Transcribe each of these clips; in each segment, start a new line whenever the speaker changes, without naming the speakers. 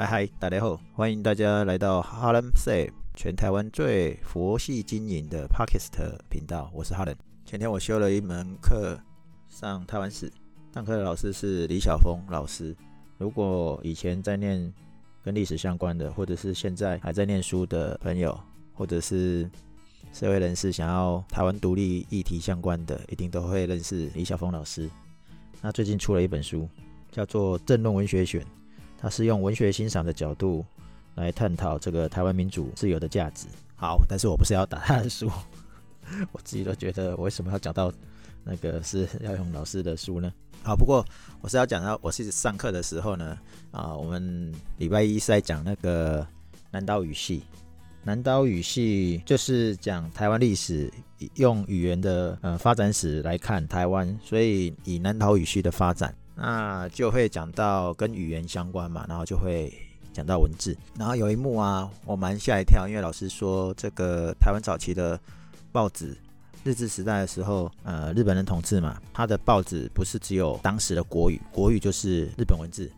嗨嗨，大家好，欢迎大家来到哈伦 Say，全台湾最佛系经营的 Podcast 频道，我是哈伦。前天我修了一门课，上台湾史，上课的老师是李晓峰老师。如果以前在念跟历史相关的，或者是现在还在念书的朋友，或者是社会人士想要台湾独立议题相关的，一定都会认识李晓峰老师。那最近出了一本书，叫做《政论文学选》。他是用文学欣赏的角度来探讨这个台湾民主自由的价值。好，但是我不是要打他的书，我自己都觉得我为什么要讲到那个是 要用老师的书呢？好，不过我是要讲到我是上课的时候呢，啊，我们礼拜一是在讲那个南岛语系，南岛语系就是讲台湾历史用语言的呃发展史来看台湾，所以以南岛语系的发展。那就会讲到跟语言相关嘛，然后就会讲到文字。然后有一幕啊，我蛮吓一跳，因为老师说这个台湾早期的报纸，日治时代的时候，呃，日本人统治嘛，他的报纸不是只有当时的国语，国语就是日本文字，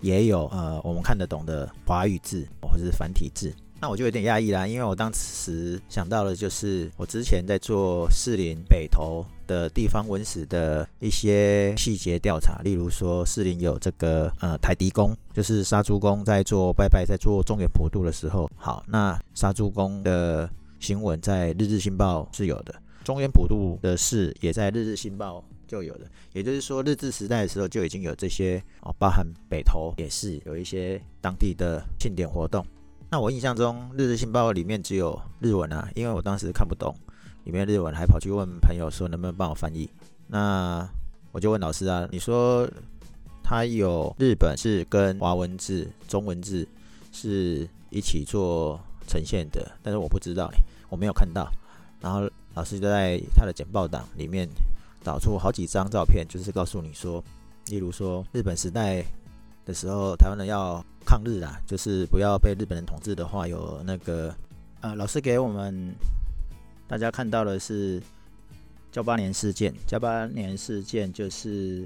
也有呃我们看得懂的华语字或者是繁体字。那我就有点讶异啦，因为我当时想到的就是我之前在做士林北投的地方文史的一些细节调查，例如说士林有这个呃台迪宫，就是杀猪公在做拜拜，在做中原普渡的时候，好，那杀猪公的新闻在日日新报是有的，中原普渡的事也在日日新报就有的，也就是说日治时代的时候就已经有这些哦，包含北投也是有一些当地的庆典活动。那我印象中，《日日新报》里面只有日文啊，因为我当时看不懂里面日文，还跑去问朋友说能不能帮我翻译。那我就问老师啊，你说他有日本字跟华文字、中文字是一起做呈现的，但是我不知道，我没有看到。然后老师就在他的简报档里面导出好几张照片，就是告诉你说，例如说日本时代的时候，台湾人要抗日啊，就是不要被日本人统治的话，有那个呃，老师给我们大家看到的是噍吧哖事件。噍吧哖事件就是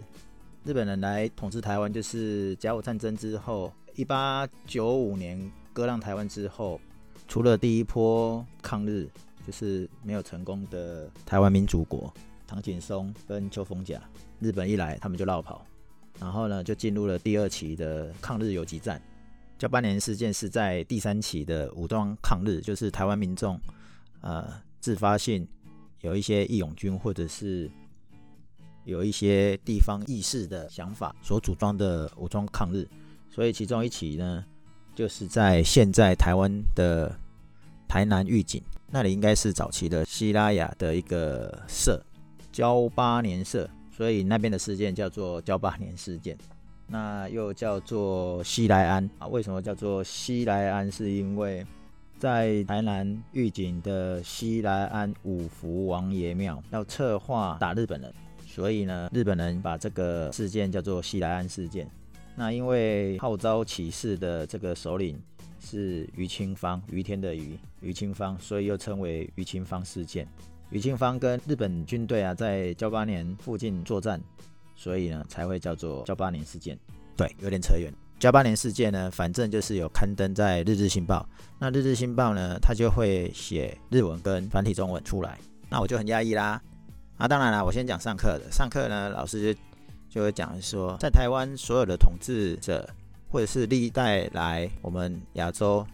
日本人来统治台湾，就是甲午战争之后，一八九五年割让台湾之后，除了第一波抗日就是没有成功的台湾民主国唐景崧跟秋凤甲，日本一来他们就落跑，然后呢就进入了第二期的抗日游击战。交八年事件是在第三期的武装抗日，就是台湾民众呃自发性有一些义勇军或者是有一些地方意识的想法所组装的武装抗日，所以其中一起呢，就是在现在台湾的台南玉井那里，应该是早期的西拉雅的一个社，交八年社，所以那边的事件叫做交八年事件。那又叫做西来庵啊？为什么叫做西来庵？是因为在台南玉井的西来庵五福王爷庙要策划打日本人，所以呢，日本人把这个事件叫做西来庵事件。那因为号召起事的这个首领是余清芳，余天的余，余清芳，所以又称为余清芳事件。余清芳跟日本军队啊，在交八年附近作战。所以呢，才会叫做交八年事件。对，有点扯远。交八年事件呢，反正就是有刊登在《日日新报》。那《日日新报》呢，它就会写日文跟繁体中文出来。那我就很讶异啦。啊，当然啦，我先讲上课的。上课呢，老师就就会讲说，在台湾所有的统治者，或者是历代来我们亚洲，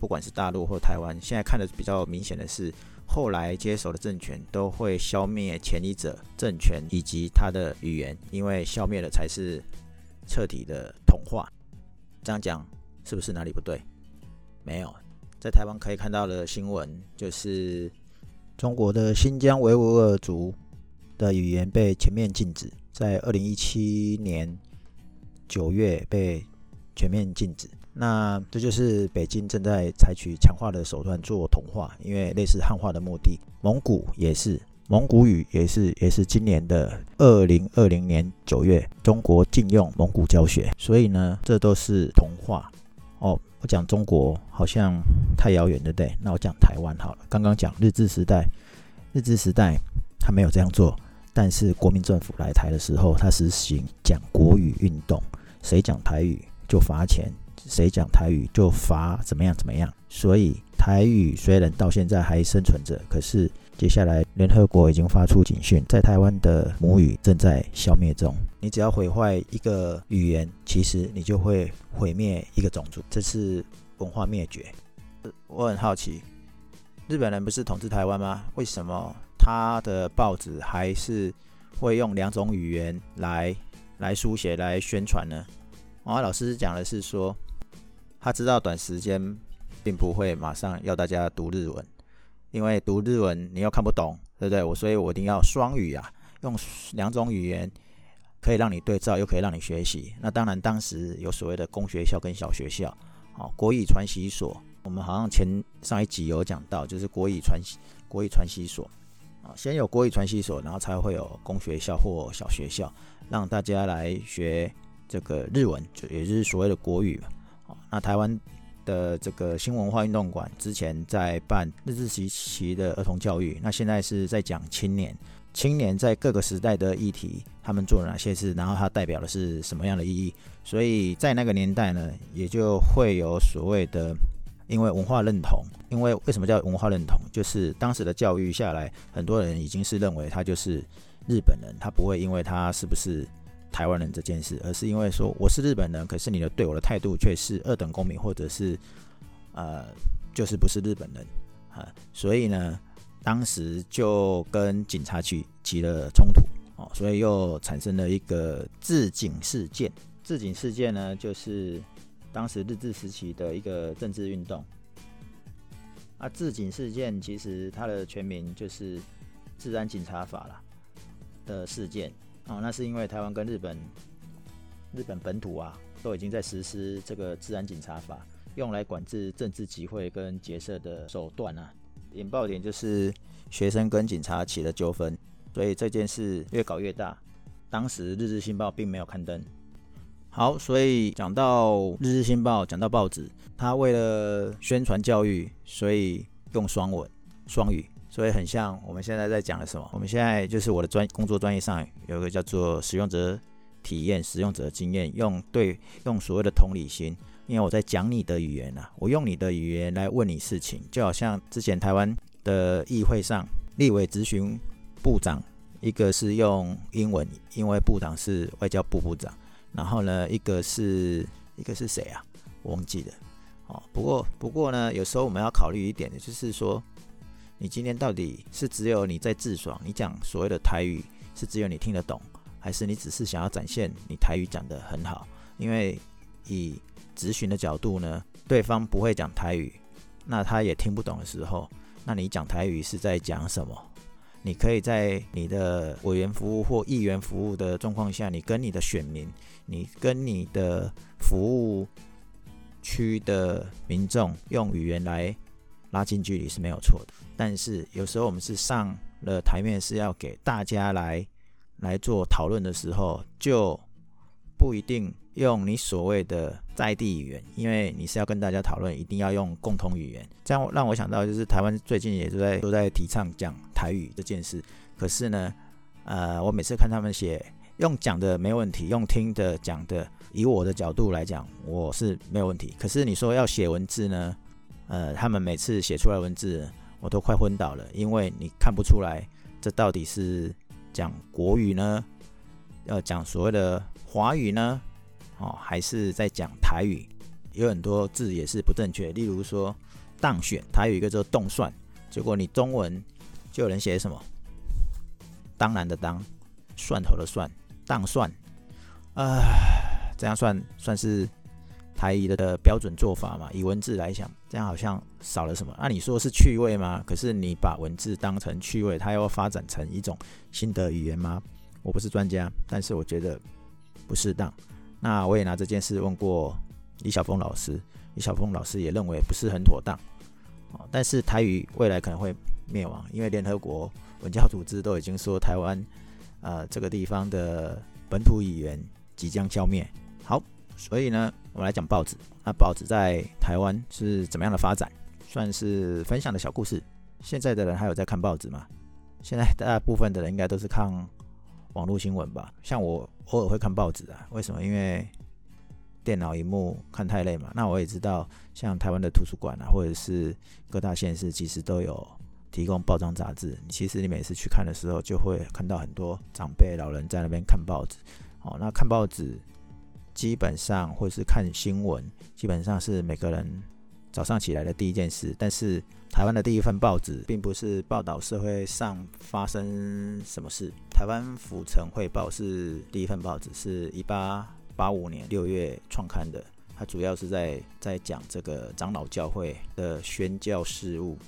不管是大陆或台湾，现在看的比较明显的是。后来接手的政权都会消灭前一者政权以及他的语言，因为消灭了才是彻底的同化。这样讲是不是哪里不对？没有，在台湾可以看到的新闻就是中国的新疆维吾尔族的语言被全面禁止，在二零一七年九月被全面禁止。那这就是北京正在采取强化的手段做同化，因为类似汉化的目的。蒙古也是，蒙古语也是，也是今年的二零二零年九月，中国禁用蒙古教学。所以呢，这都是同化。哦，我讲中国好像太遥远，对不对？那我讲台湾好了。刚刚讲日治时代，日治时代他没有这样做，但是国民政府来台的时候，他实行讲国语运动，谁讲台语就罚钱。谁讲台语就罚怎么样怎么样。所以台语虽然到现在还生存着，可是接下来联合国已经发出警讯，在台湾的母语正在消灭中。你只要毁坏一个语言，其实你就会毁灭一个种族，这是文化灭绝。我很好奇，日本人不是统治台湾吗？为什么他的报纸还是会用两种语言来来书写、来宣传呢？王老师讲的是说，他知道短时间并不会马上要大家读日文，因为读日文你又看不懂，对不对？我所以，我一定要双语啊，用两种语言可以让你对照，又可以让你学习。那当然，当时有所谓的公学校跟小学校，好，国语传习所。我们好像前上一集有讲到，就是国语传国语传习所啊，先有国语传习所，然后才会有公学校或小学校，让大家来学这个日文，就也就是所谓的国语嘛。那台湾的这个新文化运动馆之前在办日治时期的儿童教育，那现在是在讲青年，青年在各个时代的议题，他们做了哪些事，然后它代表的是什么样的意义？所以在那个年代呢，也就会有所谓的。因为文化认同，因为为什么叫文化认同？就是当时的教育下来，很多人已经是认为他就是日本人，他不会因为他是不是台湾人这件事，而是因为说我是日本人，可是你的对我的态度却是二等公民，或者是呃，就是不是日本人啊，所以呢，当时就跟警察局起了冲突哦，所以又产生了一个自警事件。自警事件呢，就是。当时日治时期的一个政治运动，啊，自警事件其实它的全名就是治安警察法啦的事件哦，那是因为台湾跟日本日本本土啊都已经在实施这个治安警察法，用来管制政治集会跟结社的手段啊。引爆点就是学生跟警察起了纠纷，所以这件事越搞越大。当时《日日新报》并没有刊登。好，所以讲到《日日新报》，讲到报纸，它为了宣传教育，所以用双文、双语，所以很像我们现在在讲的什么？我们现在就是我的专工作专业上有一个叫做使用者体验、使用者经验，用对用所谓的同理心，因为我在讲你的语言啊，我用你的语言来问你事情，就好像之前台湾的议会上，立委咨询部长，一个是用英文，因为部长是外交部部长。然后呢，一个是一个是谁啊？我忘记了。哦，不过不过呢，有时候我们要考虑一点的，就是说，你今天到底是只有你在自爽，你讲所谓的台语是只有你听得懂，还是你只是想要展现你台语讲得很好？因为以咨询的角度呢，对方不会讲台语，那他也听不懂的时候，那你讲台语是在讲什么？你可以在你的委员服务或议员服务的状况下，你跟你的选民，你跟你的服务区的民众用语言来拉近距离是没有错的。但是有时候我们是上了台面，是要给大家来来做讨论的时候，就不一定。用你所谓的在地语言，因为你是要跟大家讨论，一定要用共同语言。这样让我想到，就是台湾最近也都在都在提倡讲台语这件事。可是呢，呃，我每次看他们写，用讲的没问题，用听的讲的，以我的角度来讲，我是没有问题。可是你说要写文字呢，呃，他们每次写出来文字，我都快昏倒了，因为你看不出来这到底是讲国语呢，要讲所谓的华语呢？哦，还是在讲台语，有很多字也是不正确。例如说“当选”，台语一个叫“动蒜”，结果你中文就有人写什么“当然”的“当”，蒜头的“蒜”，当蒜。啊，这样算算是台语的的标准做法嘛？以文字来讲，这样好像少了什么？那、啊、你说是趣味吗？可是你把文字当成趣味，它要发展成一种新的语言吗？我不是专家，但是我觉得不适当。那我也拿这件事问过李晓峰老师，李晓峰老师也认为不是很妥当。但是台语未来可能会灭亡，因为联合国文教组织都已经说台湾呃这个地方的本土语言即将消灭。好，所以呢，我们来讲报纸。那报纸在台湾是怎么样的发展？算是分享的小故事。现在的人还有在看报纸吗？现在大部分的人应该都是看网络新闻吧。像我。偶尔会看报纸啊？为什么？因为电脑荧幕看太累嘛。那我也知道，像台湾的图书馆啊，或者是各大县市，其实都有提供报章杂志。其实你每次去看的时候，就会看到很多长辈老人在那边看报纸。哦，那看报纸基本上或者是看新闻，基本上是每个人早上起来的第一件事。但是台湾的第一份报纸，并不是报道社会上发生什么事。台湾府城汇报是第一份报纸，是一八八五年六月创刊的。它主要是在在讲这个长老教会的宣教事务，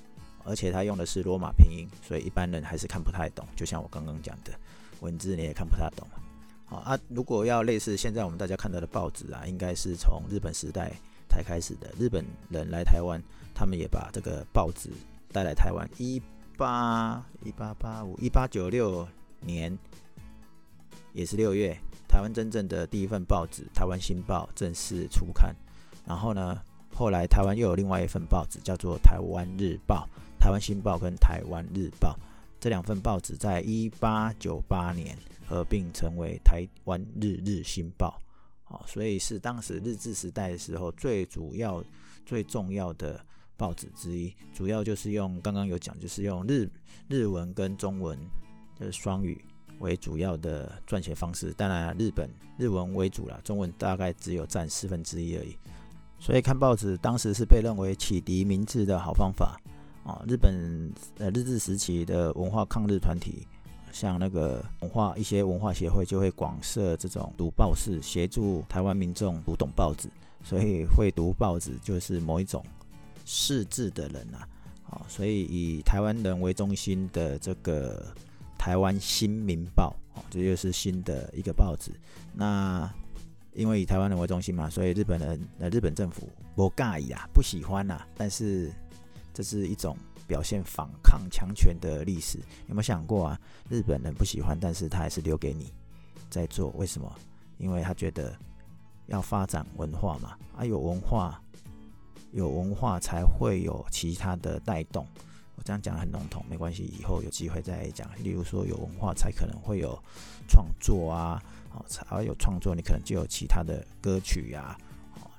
而且它用的是罗马拼音，所以一般人还是看不太懂。就像我刚刚讲的，文字你也看不太懂。好啊，如果要类似现在我们大家看到的报纸啊，应该是从日本时代才开始的。日本人来台湾，他们也把这个报纸带来台湾。一八一八八五一八九六年，也是六月，台湾真正的第一份报纸《台湾新报》正式出刊。然后呢，后来台湾又有另外一份报纸，叫做《台湾日报》。《台湾新报》跟《台湾日报》这两份报纸，在一八九八年。合并成为台湾日日新报，哦，所以是当时日治时代的时候最主要、最重要的报纸之一。主要就是用刚刚有讲，就是用日日文跟中文就是双语为主要的撰写方式。当然，日本日文为主啦，中文大概只有占四分之一而已。所以看报纸当时是被认为启迪明智的好方法啊。日本呃日治时期的文化抗日团体。像那个文化一些文化协会就会广设这种读报室，协助台湾民众读懂报纸。所以会读报纸就是某一种识字的人啊。啊，所以以台湾人为中心的这个台湾新民报，啊，这就是新的一个报纸。那因为以台湾人为中心嘛，所以日本人呃日本政府不介意啊，不喜欢啊。但是这是一种。表现反抗强权的历史，有没有想过啊？日本人不喜欢，但是他还是留给你在做，为什么？因为他觉得要发展文化嘛，啊，有文化，有文化才会有其他的带动。我这样讲很笼统，没关系，以后有机会再讲。例如说，有文化才可能会有创作啊，哦，才有创作，你可能就有其他的歌曲呀，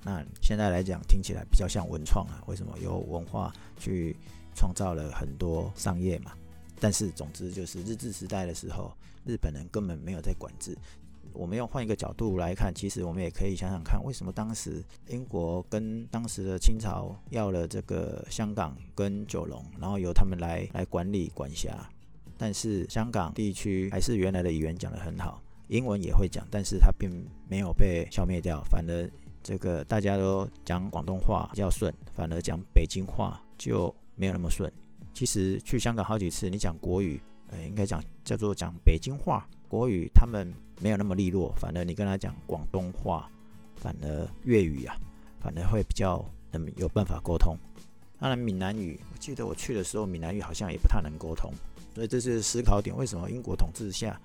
那现在来讲，听起来比较像文创啊。为什么？有文化去。创造了很多商业嘛，但是总之就是日治时代的时候，日本人根本没有在管制。我们要换一个角度来看，其实我们也可以想想看，为什么当时英国跟当时的清朝要了这个香港跟九龙，然后由他们来来管理管辖，但是香港地区还是原来的语言讲得很好，英文也会讲，但是它并没有被消灭掉，反而这个大家都讲广东话比较顺，反而讲北京话就。没有那么顺。其实去香港好几次，你讲国语，呃，应该讲叫做讲北京话。国语他们没有那么利落，反而你跟他讲广东话，反而粤语啊，反而会比较能有办法沟通。当然闽南语，我记得我去的时候，闽南语好像也不太能沟通。所以这是思考点：为什么英国统治下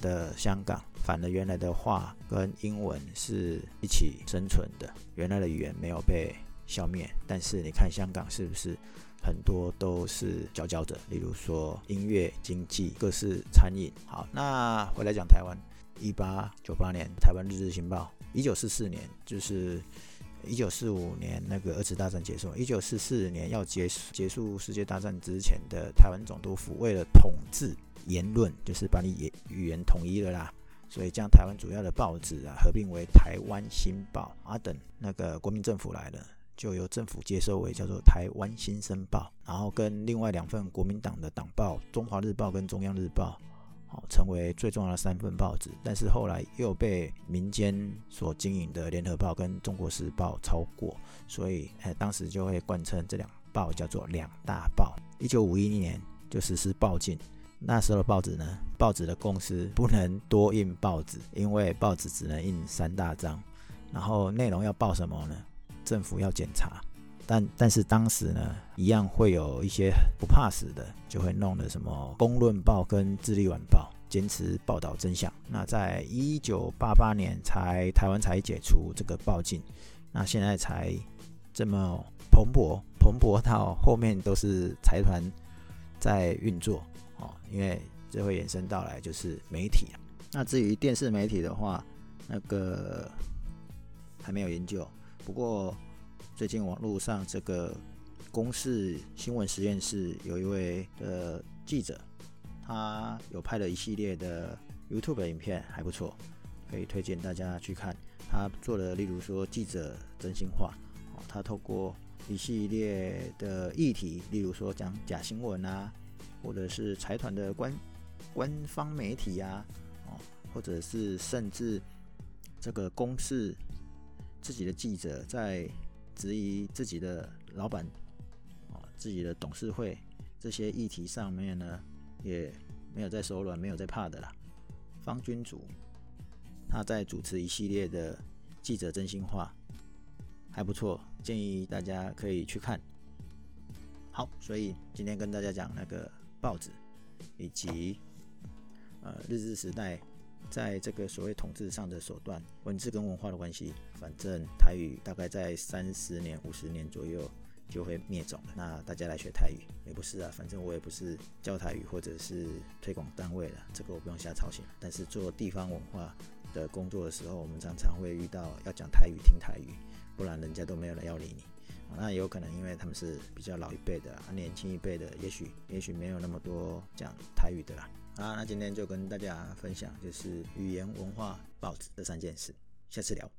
的香港，反而原来的话跟英文是一起生存的，原来的语言没有被消灭。但是你看香港是不是？很多都是佼佼者，例如说音乐、经济、各式餐饮。好，那回来讲台湾，一八九八年台湾日日新报，一九四四年就是一九四五年那个二次大战结束，一九四四年要结束结束世界大战之前的台湾总督府为了统治言论，就是把你言语言统一了啦，所以将台湾主要的报纸啊合并为台湾新报啊等，那个国民政府来了。就由政府接收为叫做《台湾新生报》，然后跟另外两份国民党的党报《中华日报》跟《中央日报》，好，成为最重要的三份报纸。但是后来又被民间所经营的《联合报》跟《中国时报》超过，所以哎，当时就会冠称这两报叫做两大报。一九五一年就实施报禁，那时候的报纸呢，报纸的公司不能多印报纸，因为报纸只能印三大张，然后内容要报什么呢？政府要检查，但但是当时呢，一样会有一些不怕死的，就会弄的什么《公论报》跟《智利晚报》，坚持报道真相。那在一九八八年才台湾才解除这个报禁，那现在才这么蓬勃，蓬勃到后面都是财团在运作，因为这会延伸到来就是媒体。那至于电视媒体的话，那个。还没有研究。不过最近网络上这个公视新闻实验室有一位的记者，他有拍了一系列的 YouTube 影片，还不错，可以推荐大家去看。他做了，例如说记者真心话，他透过一系列的议题，例如说讲假新闻啊，或者是财团的官官方媒体呀，哦，或者是甚至这个公司自己的记者在质疑自己的老板，哦，自己的董事会这些议题上面呢，也没有在手软，没有在怕的啦。方君竹他在主持一系列的记者真心话，还不错，建议大家可以去看。好，所以今天跟大家讲那个报纸，以及呃日治时代在这个所谓统治上的手段，文字跟文化的关系。反正台语大概在三十年、五十年左右。就会灭种了。那大家来学台语也不是啊，反正我也不是教台语或者是推广单位了，这个我不用瞎操心。但是做地方文化的工作的时候，我们常常会遇到要讲台语、听台语，不然人家都没有人要理你。那有可能因为他们是比较老一辈的，啊年轻一辈的也许也许没有那么多讲台语的啦。好，那今天就跟大家分享就是语言文化报纸这三件事，下次聊。